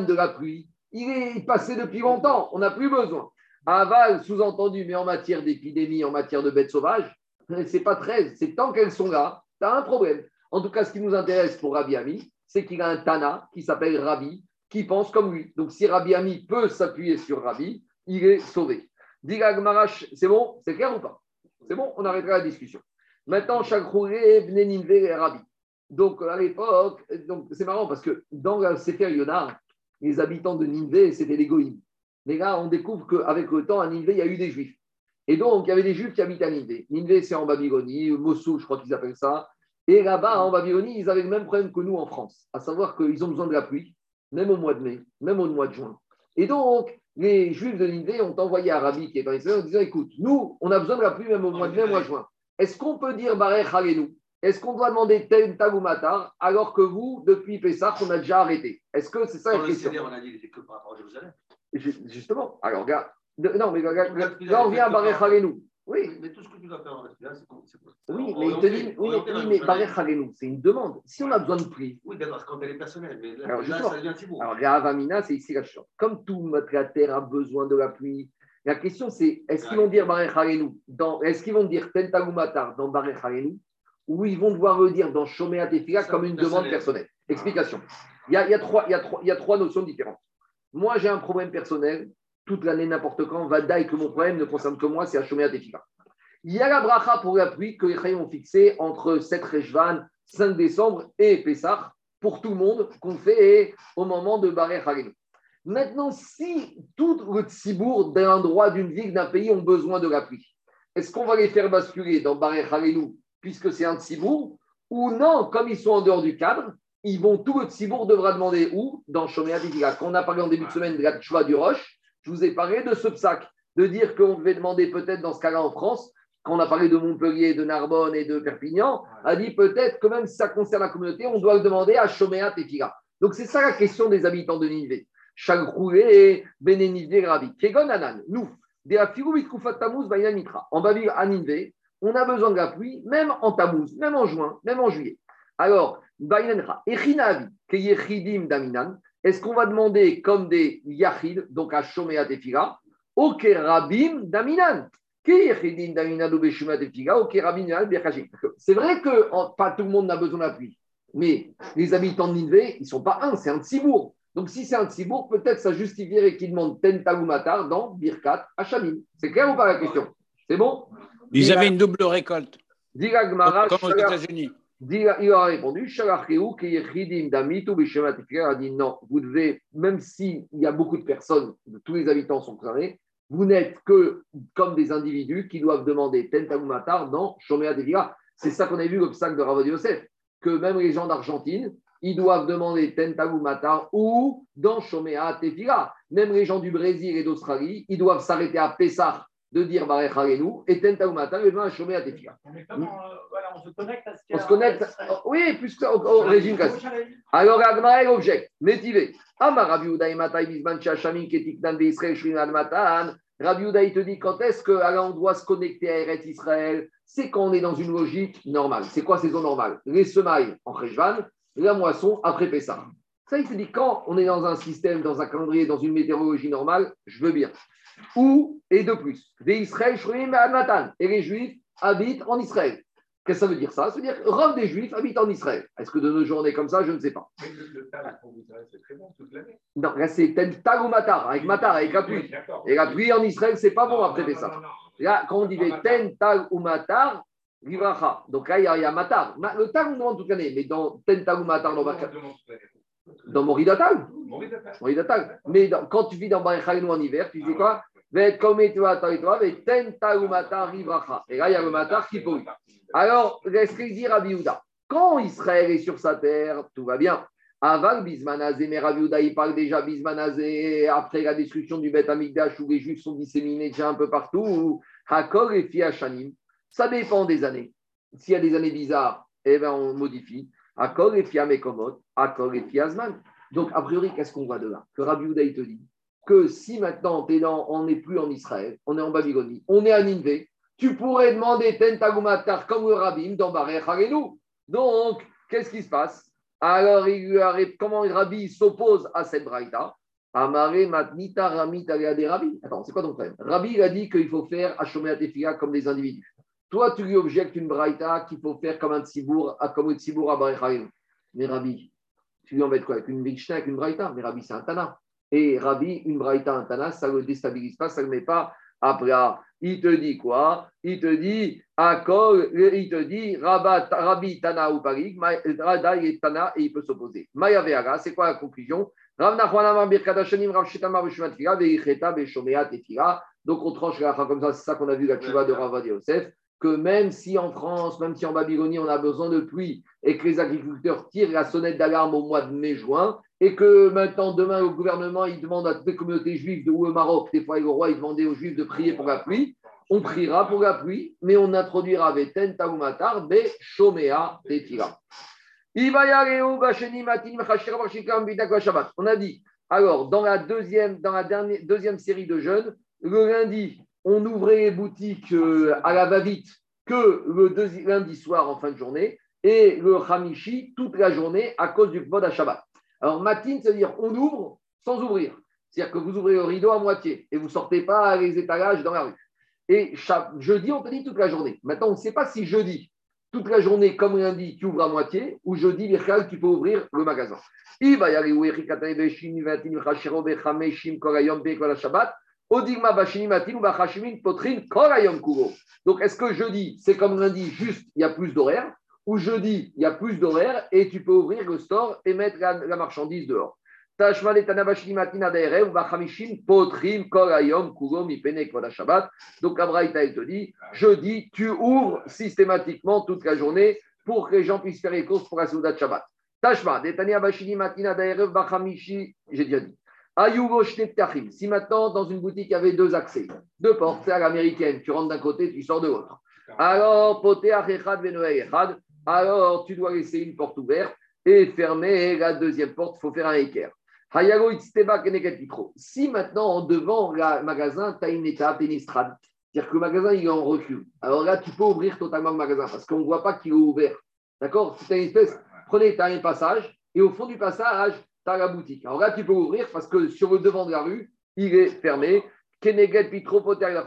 de la pluie. Il est passé depuis longtemps. On n'a plus besoin. Aval, sous-entendu, mais en matière d'épidémie, en matière de bêtes sauvages, c'est pas 13. C'est tant qu'elles sont là, tu as un problème. En tout cas, ce qui nous intéresse pour Rabbi Ami, c'est qu'il a un Tana qui s'appelle Rabbi, qui pense comme lui. Donc, si Rabbi Ami peut s'appuyer sur Rabbi, il est sauvé. Diga c'est bon? C'est clair ou pas? C'est bon? On arrêtera la discussion. Maintenant, Chagrouré, Bneninve et Rabbi. Donc, à l'époque, c'est marrant parce que dans le Sefer Yonah, les habitants de Ninvé, c'était les Goïms. Mais là, on découvre qu'avec le temps, à Ninvé, il y a eu des Juifs. Et donc, il y avait des Juifs qui habitaient à Ninvé. Ninvé, c'est en Babylonie, Mossoul, je crois qu'ils appellent ça. Et là-bas, en Babylonie, ils avaient le même problème que nous en France, à savoir qu'ils ont besoin de la pluie, même au mois de mai, même au mois de juin. Et donc, les Juifs de Ninvé ont envoyé à Rabbi, qui est dans Israël, en disant écoute, nous, on a besoin de la pluie même au mois de mai, au mois de juin. Est-ce qu'on peut dire Barech Halenu Est-ce qu'on doit demander tel tag ou matar alors que vous, depuis Pessah, on a déjà arrêté? Est-ce que c'est ça la le question? CDR, on a dit que par rapport à Jérusalem. Ju- Justement. Alors, regarde. de- Non, mais regarde, là, on vient à Barech Halenu. Oui, Mais tout ce que tu dois faire le CDR, c'est quoi oui, mais il te dit, oui, mais Jérusalem. Barech Halenu, c'est une demande. Si on a besoin de pluie, Oui, d'accord, quand elle est personnelle. Mais là, Alors, là, ça devient Thibault. Alors, Avamina, c'est ici la chose. Comme tout la terre a besoin de la pluie, la question c'est est-ce qu'ils vont dire Barech dans Est-ce qu'ils vont dire Tentagumatar dans Barech ou ils vont devoir le dire dans Shomea Tefila comme une demande personnel. personnelle? Explication. Il y a, il y a trois, il y a trois- il y a trois notions différentes. Moi, j'ai un problème personnel, toute l'année, n'importe quand, Vadaï, que mon problème ne concerne que moi, c'est à Shomea Tefila. Il y a la bracha pour la pluie que les Chayim ont fixé entre 7 Rejvan, 5 décembre et Pessah pour tout le monde qu'on fait au moment de Barech. Maintenant, si tout le Tzibour d'un endroit, d'une ville, d'un pays ont besoin de la pluie, est-ce qu'on va les faire basculer dans Barech Halenu puisque c'est un Tzibour ou non, comme ils sont en dehors du cadre, ils vont, tout le Tzibour devra demander où? Dans Shoméa Tefila. Quand a parlé en début de semaine de la Tchouva du Roche, je vous ai parlé de ce psaque, de dire qu'on devait demander peut-être dans ce cas-là en France, quand on a parlé de Montpellier, de Narbonne et de Perpignan, a dit peut-être que même si ça concerne la communauté, on doit le demander à Shoméa Tefila. Donc c'est ça la question des habitants de Ninive. Chagroulé, Benenive, Ravi. Kegon Anan, nous, Mitkufat Tammuz, Baïna Mitra. On va vivre à Ninive, on a besoin de la pluie, même en Tammuz, même en juin, même en juillet. Alors, Baïnanra, Echinavi, Keyechidim Daminan, est-ce qu'on va demander comme des Yachid, donc à Shoméa Tefila, au Kerabim Daminan. C'est vrai que pas tout le monde n'a besoin de la pluie, mais les habitants de Ninive, ils ne sont pas un, c'est un Tzibour. Donc, si c'est un Tzibour, peut-être ça justifierait qu'ils demandent Tentagumatar dans Birkat Hachamim. C'est clair ou pas la question? C'est bon? Ils avaient une double récolte, comme aux États-Unis. Il a répondu, a dit non, vous devez, même s'il y a beaucoup de personnes, tous les habitants sont concernés, vous n'êtes que comme des individus qui doivent demander Tentagumatar dans Shomea Tefila. C'est ça qu'on a vu l'obstacle de Ravod Yosef, que même les gens d'Argentine, ils doivent demander Tentagumatar ou dans Shomea Tefila. Même les gens du Brésil et d'Australie, ils doivent s'arrêter à Pessah de dire Barech Harenu et Tentagumatar et à Shomea Tefila. Mais euh, on se connecte à ce qu'il y On se connecte, oui, plus au régime classique. Alors, Agmara, elle objecte. Métivé. Amar Rabbi Uda Matai Bisman Shashamin Ketiknan de Israël Shrinan Matan. Rabbi Uda, il te dit quand est-ce qu'on doit se connecter à Eretz Israël? C'est quand on est dans une logique normale. C'est quoi saison normale Les semailles en Rejvan, la moisson après Pessah. Ça, il te dit quand on est dans un système, dans un calendrier, dans une météorologie normale, je veux bien. Ou, et de plus, des Israël. Et les Juifs habitent en Israël. Qu'est-ce que ça veut dire ça? Ça veut dire que Rome des Juifs habite en Israël. Est-ce que de nos jours on est comme ça Je ne sais pas. Mais le, le talent pour vous, c'est très bon toute l'année. Non, là c'est tag ou matar, avec matar, avec la pluie. Oui. Et la pluie en Israël, c'est pas bon Non, après non, ça. non. Là, quand on dit ten tag ou matar, livracha. Donc là, il y, a- il y a matar. Ma- Le tag, on demande toute l'année, mais dans ten tag ou matar, dans, On Baka- demande toute l'année. dans Moridatal. Mais dans- quand tu vis dans Barechaïnou en hiver, tu dis quoi Vet comme et toi, toi et toi, vet ten tag ou matar, livracha. Et là, il y a le matar qui pollue. Alors, qu'est-ce qu'il dit Rabbi Quand Israël est sur sa terre, tout va bien. Avant Bismanazé, mais Rabbi Yehuda, il parle déjà Bismanazé, après la destruction du Beth Amikdash, où les Juifs sont disséminés déjà un peu partout, Hakol et Fiachanim. Ça dépend des années. S'il y a des années bizarres, eh ben, on modifie. Hakol et Hakol et Fiazman. Donc, a priori, qu'est-ce qu'on voit de là Que Rabbi il te dit que si maintenant on n'est plus en Israël, on est en Babylonie, on est à Ninvé, tu pourrais demander Tentagumatar comme le Rabbim dans Baré. Donc, qu'est-ce qui se passe Alors, il lui comment Rabbi s'oppose à cette braïta Amare matnita ramita des Rabbi. Attends, c'est quoi ton problème? Rabbi, a dit qu'il faut faire Ashomea comme des individus. Toi, tu lui objectes une braïta qu'il faut faire comme un tzibour, à- comme le tzibour à Baré Harenu. Mais Rabbi, tu lui embêtes quoi Avec une Mishnah, avec une braïta? Mais Rabbi, c'est un Tana. Et Rabbi, une braïta, un Tana, ça ne le déstabilise pas, ça ne le met pas à plat. Il te dit quoi? Il te dit Akol, il te dit Rabbi Tana ou Parik, Rada il est Tana et il peut s'opposer. Maya c'est quoi la conclusion? Donc on tranche la comme ça, c'est ça qu'on a vu la tchouva de Ravad Yosef, que même si en France, même si en Babylonie, on a besoin de pluie et que les agriculteurs tirent la sonnette d'alarme au mois de mai-juin, et que maintenant, demain, le gouvernement, il demande à toutes les communautés juives ou au Maroc, des fois, le roi, il demandait aux juifs de prier pour la pluie. On priera pour la pluie, mais on introduira Veten Taoumatar, Be Shomea Tetira. On a dit, alors, dans la deuxième, dans la dernière, deuxième série de jeûnes, le lundi, on ouvrait les boutiques euh, à la va-vite que le lundi soir en fin de journée, et le Hamishi toute la journée à cause du Kvod à Shabbat. Alors, matin, c'est-à-dire on ouvre sans ouvrir. C'est-à-dire que vous ouvrez le rideau à moitié et vous ne sortez pas les étalages dans la rue. Et jeudi, on te dit toute la journée. Maintenant, on ne sait pas si jeudi, toute la journée, comme lundi, tu ouvres à moitié, ou jeudi, Birkal, tu peux ouvrir le magasin. Donc, est-ce que jeudi, c'est comme lundi, juste, il y a plus d'horaire ou jeudi, il y a plus d'horaire et tu peux ouvrir le store et mettre la, marchandise dehors? Donc, Abraïta, il te dit, jeudi, tu ouvres systématiquement toute la journée pour que les gens puissent faire les courses pour la Souda de Shabbat. Tashma, Netanya Bashini Matina Daerev Bachamishi, j'ai déjà dit. Si maintenant, dans une boutique, il y avait deux accès, deux portes, c'est à l'américaine, tu rentres d'un côté, tu sors de l'autre. Alors, alors tu dois laisser une porte ouverte et fermer la deuxième porte, il faut faire un équerre. Si maintenant, en devant le magasin, tu as une étape, une estrade, c'est-à-dire que le magasin il est en recul, alors là, tu peux ouvrir totalement le magasin parce qu'on ne voit pas qu'il est ouvert. D'accord? C'est une espèce, prenez, tu as un passage et au fond du passage, tu as la boutique. Alors là, tu peux ouvrir parce que sur le devant de la rue, il est fermé. Keneket Pitro Poté Achechad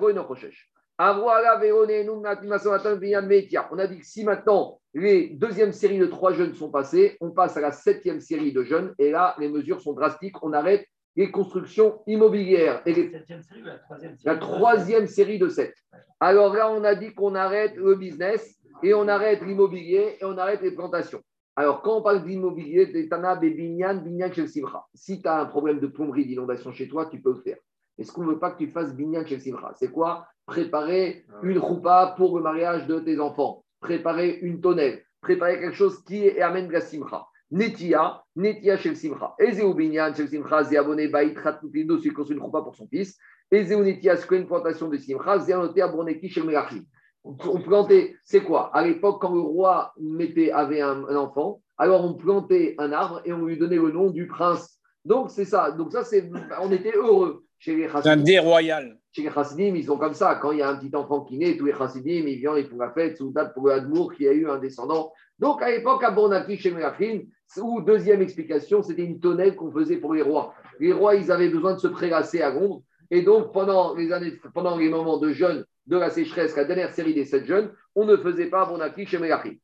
et. On a dit que si maintenant les deuxièmes séries de trois jeunes sont passées, on passe à la septième série de jeunes et là, les mesures sont drastiques. On arrête les constructions immobilières et les la troisième série la troisième série de sept. Alors là, on a dit qu'on arrête le business et on arrête l'immobilier et on arrête les plantations. Alors, quand on parle d'immobilier, des Tana, des Binyan, Simra. Si tu as un problème de plomberie, d'inondation chez toi, tu peux le faire. Mais ce qu'on ne veut pas que tu fasses Binyan Simra, c'est quoi? Préparer une roupa pour le mariage de tes enfants, préparer une tonnelle, préparer quelque chose qui amène de la Simra. Netia, Netia chez le Simra. Ezeu Binyan chez le Simra, Zéabonné, Baït, Ratoupido, celui qui construit une roupa pour son fils. Ezeu Netia, c'est une plantation de Simra, Zéanoté, Abroneki chez le Melachim. On plantait, c'est quoi? À l'époque, quand le roi mettait, avait un, un enfant, alors on plantait un arbre et on lui donnait le nom du prince. Donc c'est ça. Donc ça, c'est, on était heureux chez les C'est un Chassidim. dé royal. Chez les Chassidim, ils sont comme ça. Quand il y a un petit enfant qui naît, tous les Chassidim, ils viennent, ils font la fête sous date pour le Hadmour qui a eu un descendant. Donc à l'époque, à Bornaki, chez Melachim, ou deuxième explication, c'était une tonnelle qu'on faisait pour les rois. Les rois, ils avaient besoin de se prélasser à l'ombre. Et donc, pendant les, années, pendant les moments de jeûne de la sécheresse, la dernière série des sept jeunes, on ne faisait pas Bornaki chez Melachim.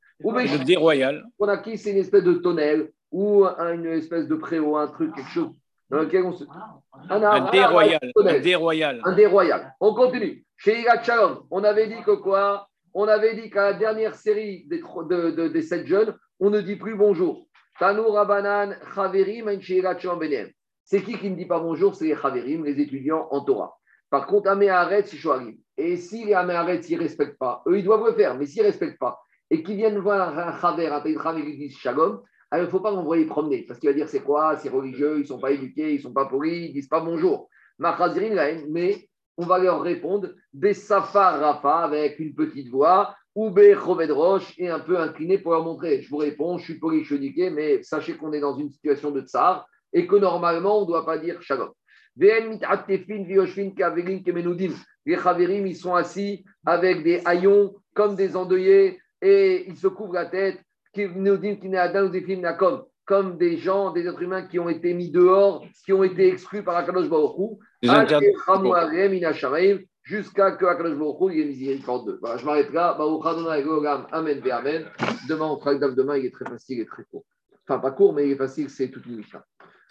Le dé royal. Bonaki, c'est une espèce de tonnelle ou un- une espèce de préau, un truc, quelque chose dans lequel on se. Un Un dé royal. Un dé royal. Un dé royal. On continue. Chez Irat Shalom, on avait dit que quoi? On avait dit qu'à la dernière série des, tro- de, de- des sept jeunes, on ne dit plus bonjour. Tanou Rabanan, Chaverim, Irat Shalom. C'est qui qui ne dit pas bonjour? C'est les Chaverim, les étudiants en Torah. Par contre, Améharet, c'est Shoarim. Et si les Améharet, ne respectent pas, eux, ils doivent le faire, mais s'ils ne respectent pas, et qu'ils viennent voir un Chaver, un Taïdram, et qu'ils disent Shalom, alors il ne faut pas l'envoyer promener, parce qu'il va dire c'est quoi? C'est religieux, ils ne sont pas éduqués, ils ne sont pas polis, ils ne disent pas bonjour. Mais on va leur répondre des safar rafa avec une petite voix, ou choved roche et un peu incliné pour leur montrer. Je vous réponds, je suis poli, je suis éduqué, mais sachez qu'on est dans une situation de tsar et que normalement on ne doit pas dire shalom. Les chaverim, ils sont assis avec des haillons comme des endeuillés et ils se couvrent la tête. Comme des gens, des êtres humains qui ont été mis dehors, qui ont été exclus par Akadosh Baruch jusqu'à que Akadosh Baruch Hu ait miséricorde d'eux. Voilà, je m'arrête là. Baruch Adonai Elohim. Amen ve Amen. Demain, on fera le demain, il est très facile et très court. Enfin, pas court, mais il est facile, c'est toute une mission.